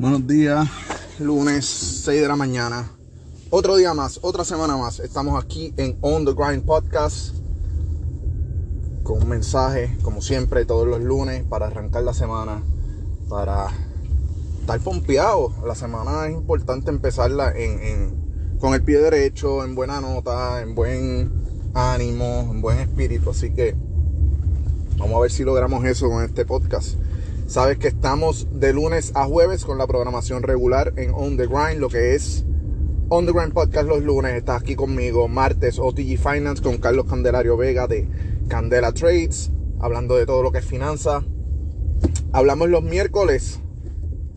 Buenos días, lunes 6 de la mañana. Otro día más, otra semana más. Estamos aquí en On the Grind Podcast con un mensaje, como siempre, todos los lunes para arrancar la semana, para estar pompeado. La semana es importante empezarla con el pie derecho, en buena nota, en buen ánimo, en buen espíritu. Así que vamos a ver si logramos eso con este podcast. Sabes que estamos de lunes a jueves con la programación regular en On The Grind, lo que es On The Grind Podcast los lunes. Estás aquí conmigo. Martes OTG Finance con Carlos Candelario Vega de Candela Trades, hablando de todo lo que es finanza. Hablamos los miércoles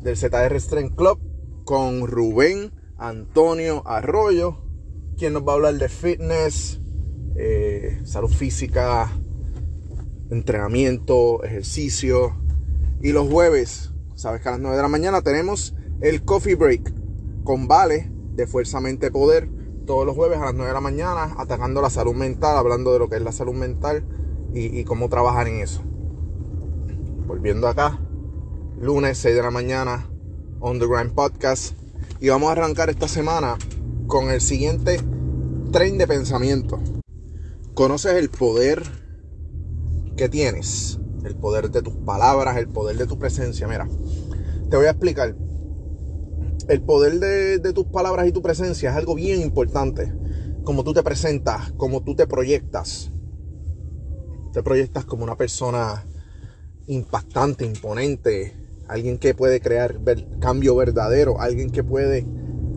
del ZR Strength Club con Rubén Antonio Arroyo, quien nos va a hablar de fitness, eh, salud física, entrenamiento, ejercicio y los jueves, sabes que a las 9 de la mañana tenemos el Coffee Break con Vale de Fuerza Mente Poder. Todos los jueves a las 9 de la mañana, atacando la salud mental, hablando de lo que es la salud mental y, cómo trabajar en eso. Volviendo acá, lunes 6 de la mañana, On The Grind Podcast. Y vamos a arrancar esta semana con el siguiente tren de pensamiento. ¿Conoces el poder que tienes? El poder de tus palabras, el poder de tu presencia. Mira, te voy a explicar. El poder de, tus palabras y tu presencia es algo bien importante. Como tú te presentas, como tú te proyectas. Te proyectas como una persona impactante, imponente, alguien que puede crear cambio verdadero, alguien que puede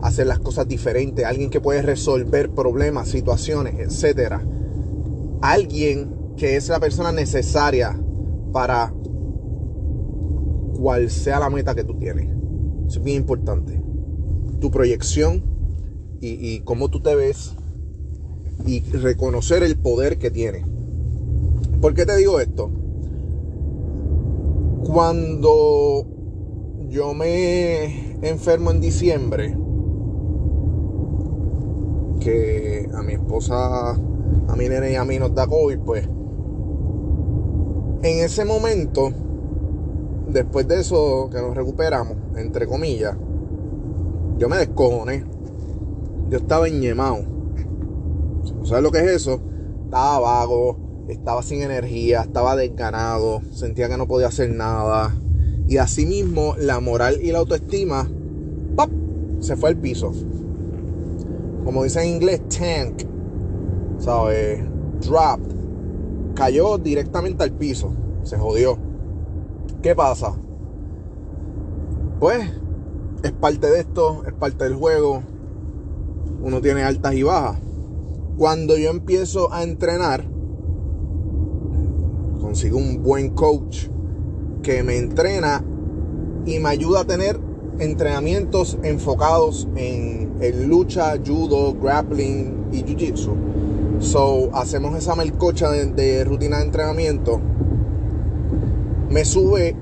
hacer las cosas diferentes, alguien que puede resolver problemas, situaciones, etc. Alguien que es la persona necesaria para cual sea la meta que tú tienes. Es bien importante. Tu proyección y, cómo tú te ves y reconocer el poder que tienes. ¿Por qué te digo esto? Cuando yo me enfermo en diciembre, que a mi esposa, a mi nene y a mí nos da COVID, pues en ese momento, después de eso que nos recuperamos, entre comillas, yo me descojoné. Yo estaba enñemado. ¿Sabes lo que es eso? Estaba vago, estaba sin energía, estaba desganado, sentía que no podía hacer nada. Y asimismo, la moral y la autoestima se fue al piso. Como dice en inglés, tank. ¿Sabes? Dropped cayó directamente al piso. Se jodió. ¿Qué pasa? Pues es parte de esto, es parte del juego. Uno tiene altas y bajas. Cuando yo empiezo a entrenar, consigo un buen coach que me entrena y me ayuda a tener entrenamientos enfocados en, lucha, judo, grappling y jiu-jitsu So, hacemos esa melcocha de, rutina de entrenamiento. Me sube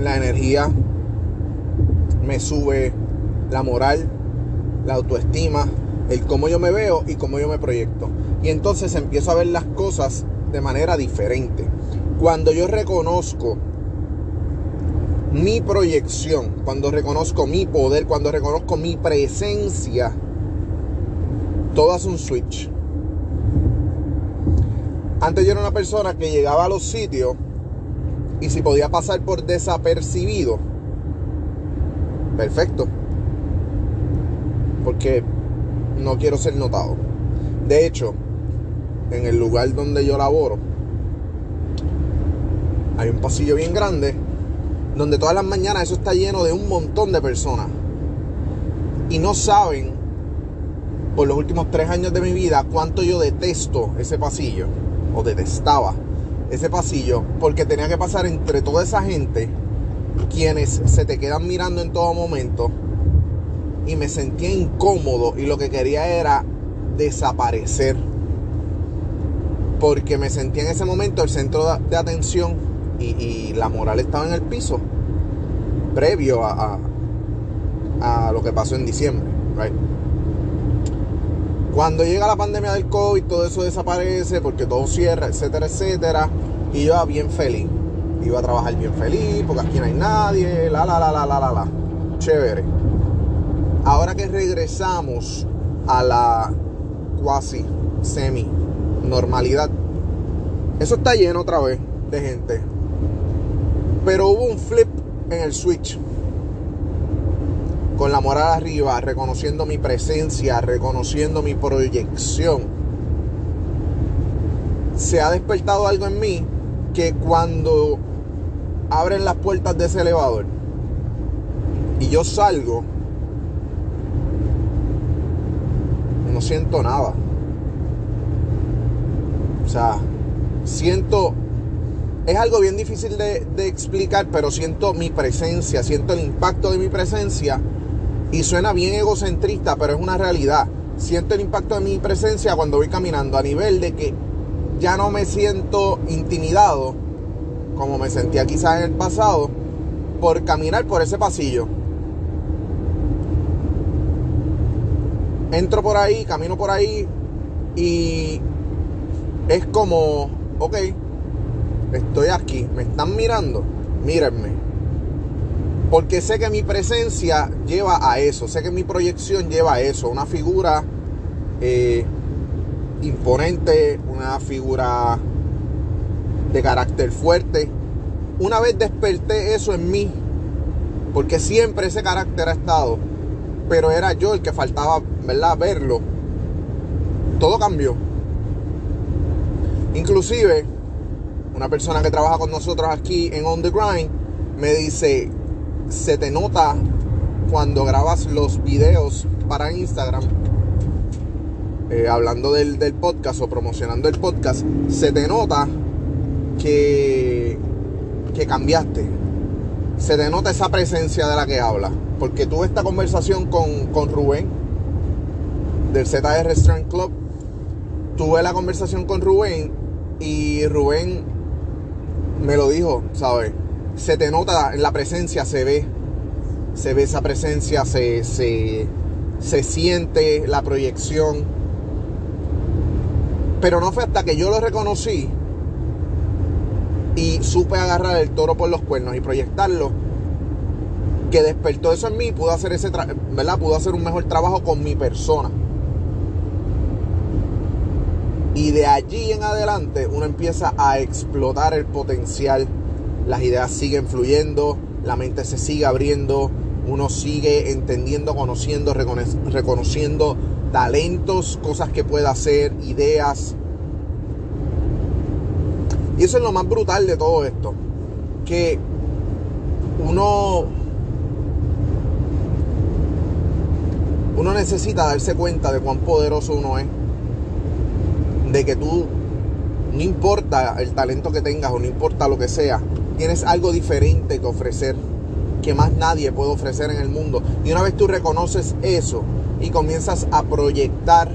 la energía, me sube la moral, la autoestima, el cómo yo me veo y cómo yo me proyecto. Y entonces empiezo a ver las cosas de manera diferente. Cuando yo reconozco mi proyección, cuando reconozco mi poder, cuando reconozco mi presencia, todo hace un switch. Antes yo era una persona que llegaba a los sitios y si podía pasar por desapercibido, perfecto. Porque no quiero ser notado. De hecho, en el lugar donde yo laboro, hay un pasillo bien grande donde todas las mañanas eso está lleno de un montón de personas. Y no saben, por los últimos tres años de mi vida, cuánto yo detesto ese pasillo detestaba ese pasillo porque tenía que pasar entre toda esa gente quienes se te quedan mirando en todo momento y me sentía incómodo y lo que quería era desaparecer porque me sentía en ese momento el centro de atención y, la moral estaba en el piso previo a, a, a lo que pasó en diciembre right? Cuando llega la pandemia del COVID, todo eso desaparece porque todo cierra, etcétera, etcétera. Y iba bien feliz. Iba a trabajar bien feliz porque aquí no hay nadie, la, la, la, la, la, la, la. chévere. Ahora que regresamos a la cuasi semi normalidad, eso está lleno otra vez de gente. Pero hubo un flip en el switch. Con la moral arriba, reconociendo mi presencia, reconociendo mi proyección. Se ha despertado algo en mí que cuando abren las puertas de ese elevador y yo salgo, no siento nada. O sea, siento es algo bien difícil de, explicar, pero siento mi presencia, siento el impacto de mi presencia y suena bien egocentrista, pero es una realidad. Siento el impacto de mi presencia cuando voy caminando a nivel de que ya no me siento intimidado como me sentía quizás en el pasado por caminar por ese pasillo. Entro por ahí, camino por ahí y es como, ok, Estoy aquí, me están mirando, mírenme. Porque sé que mi presencia lleva a eso, sé que mi proyección lleva a eso, una figura eh, imponente, una figura de carácter fuerte. Una vez desperté eso en mí, porque siempre ese carácter ha estado, pero era yo el que faltaba, ¿verdad? Verlo. Todo cambió. Inclusive una persona que trabaja con nosotros aquí en On The Grind me dice, se te nota cuando grabas los videos para Instagram, eh, hablando del, del, podcast o promocionando el podcast, se te nota que, que cambiaste. Se te nota esa presencia de la que habla. Porque tuve esta conversación con, con Rubén del ZR Strength Club. Tuve la conversación con Rubén y Rubén me lo dijo, ¿sabes? Se te nota en la presencia, se ve. Se ve esa presencia, se, se, se siente la proyección. Pero no fue hasta que yo lo reconocí y supe agarrar el toro por los cuernos y proyectarlo que despertó eso en mí pudo hacer ese ¿verdad? pudo hacer un mejor trabajo con mi persona y de allí en adelante uno empieza a explotar el potencial. Las ideas siguen fluyendo, la mente se sigue abriendo, uno sigue entendiendo, conociendo, reconociendo talentos, cosas que puede hacer, ideas. Y eso es lo más brutal de todo esto. Que uno uno necesita darse cuenta de cuán poderoso uno es de que tú, no importa el talento que tengas o no importa lo que sea, tienes algo diferente que ofrecer que más nadie puede ofrecer en el mundo. Y una vez tú reconoces eso y comienzas a proyectar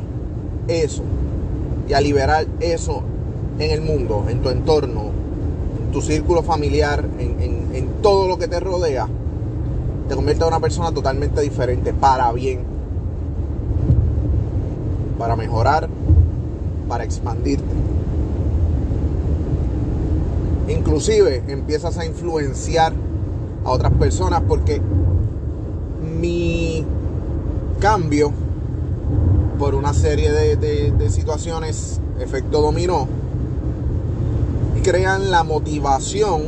eso y a liberar eso en el mundo, en tu entorno, en tu círculo familiar, en, todo lo que te rodea, te convierte en una persona totalmente diferente, para bien, para mejorar para expandirte. Inclusive empiezas a influenciar a otras personas porque mi cambio por una serie de, situaciones, efecto dominó, crean la motivación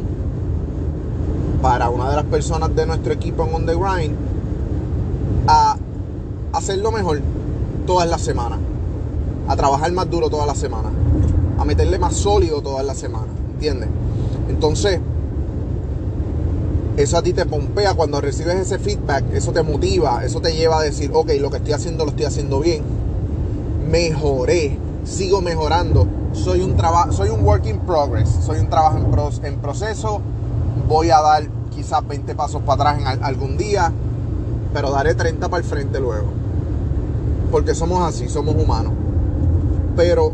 para una de las personas de nuestro equipo en On The Grind a hacerlo mejor todas las semanas a trabajar más duro toda la semana, a meterle más sólido toda la semana, ¿entiendes? Entonces, eso a ti te pompea cuando recibes ese feedback, eso te motiva, eso te lleva a decir, ok, lo que estoy haciendo lo estoy haciendo bien, mejoré, sigo mejorando, soy un trabajo, soy un work in progress, soy un trabajo en, proceso, voy a dar quizás 20 pasos para atrás en algún día, pero daré 30 para el frente luego. Porque somos así, somos humanos pero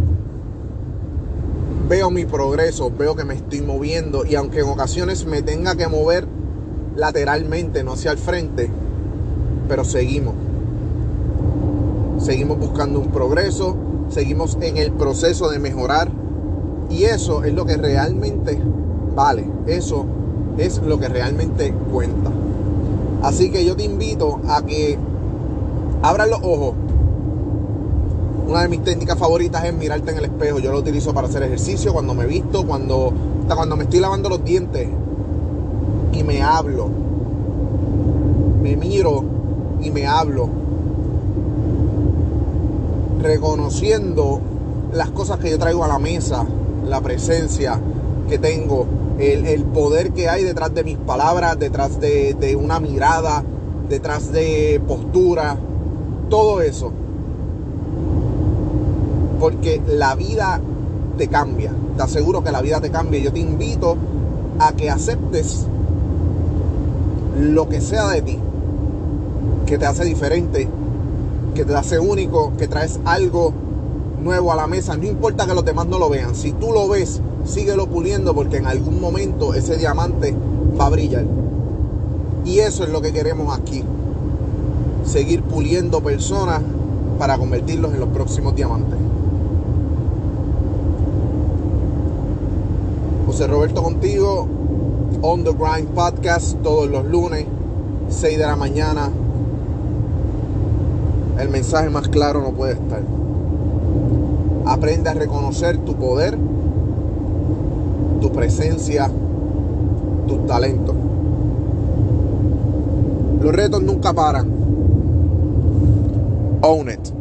veo mi progreso, veo que me estoy moviendo y aunque en ocasiones me tenga que mover lateralmente, no hacia el frente, pero seguimos. Seguimos buscando un progreso, seguimos en el proceso de mejorar y eso es lo que realmente vale, eso es lo que realmente cuenta. Así que yo te invito a que abras los ojos. Una de mis técnicas favoritas es mirarte en el espejo. Yo lo utilizo para hacer ejercicio, cuando me visto, cuando, hasta cuando me estoy lavando los dientes y me hablo. Me miro y me hablo. Reconociendo las cosas que yo traigo a la mesa, la presencia que tengo, el, poder que hay detrás de mis palabras, detrás de, una mirada, detrás de postura, todo eso. Porque la vida te cambia, te aseguro que la vida te cambia. Yo te invito a que aceptes lo que sea de ti, que te hace diferente, que te hace único, que traes algo nuevo a la mesa. No importa que los demás no lo vean. Si tú lo ves, síguelo puliendo porque en algún momento ese diamante va a brillar. Y eso es lo que queremos aquí. Seguir puliendo personas para convertirlos en los próximos diamantes. José Roberto contigo, On the Grind Podcast, todos los lunes, 6 de la mañana. El mensaje más claro no puede estar. Aprende a reconocer tu poder tu presencia, tus talentos. Los retos nunca paran. Own it.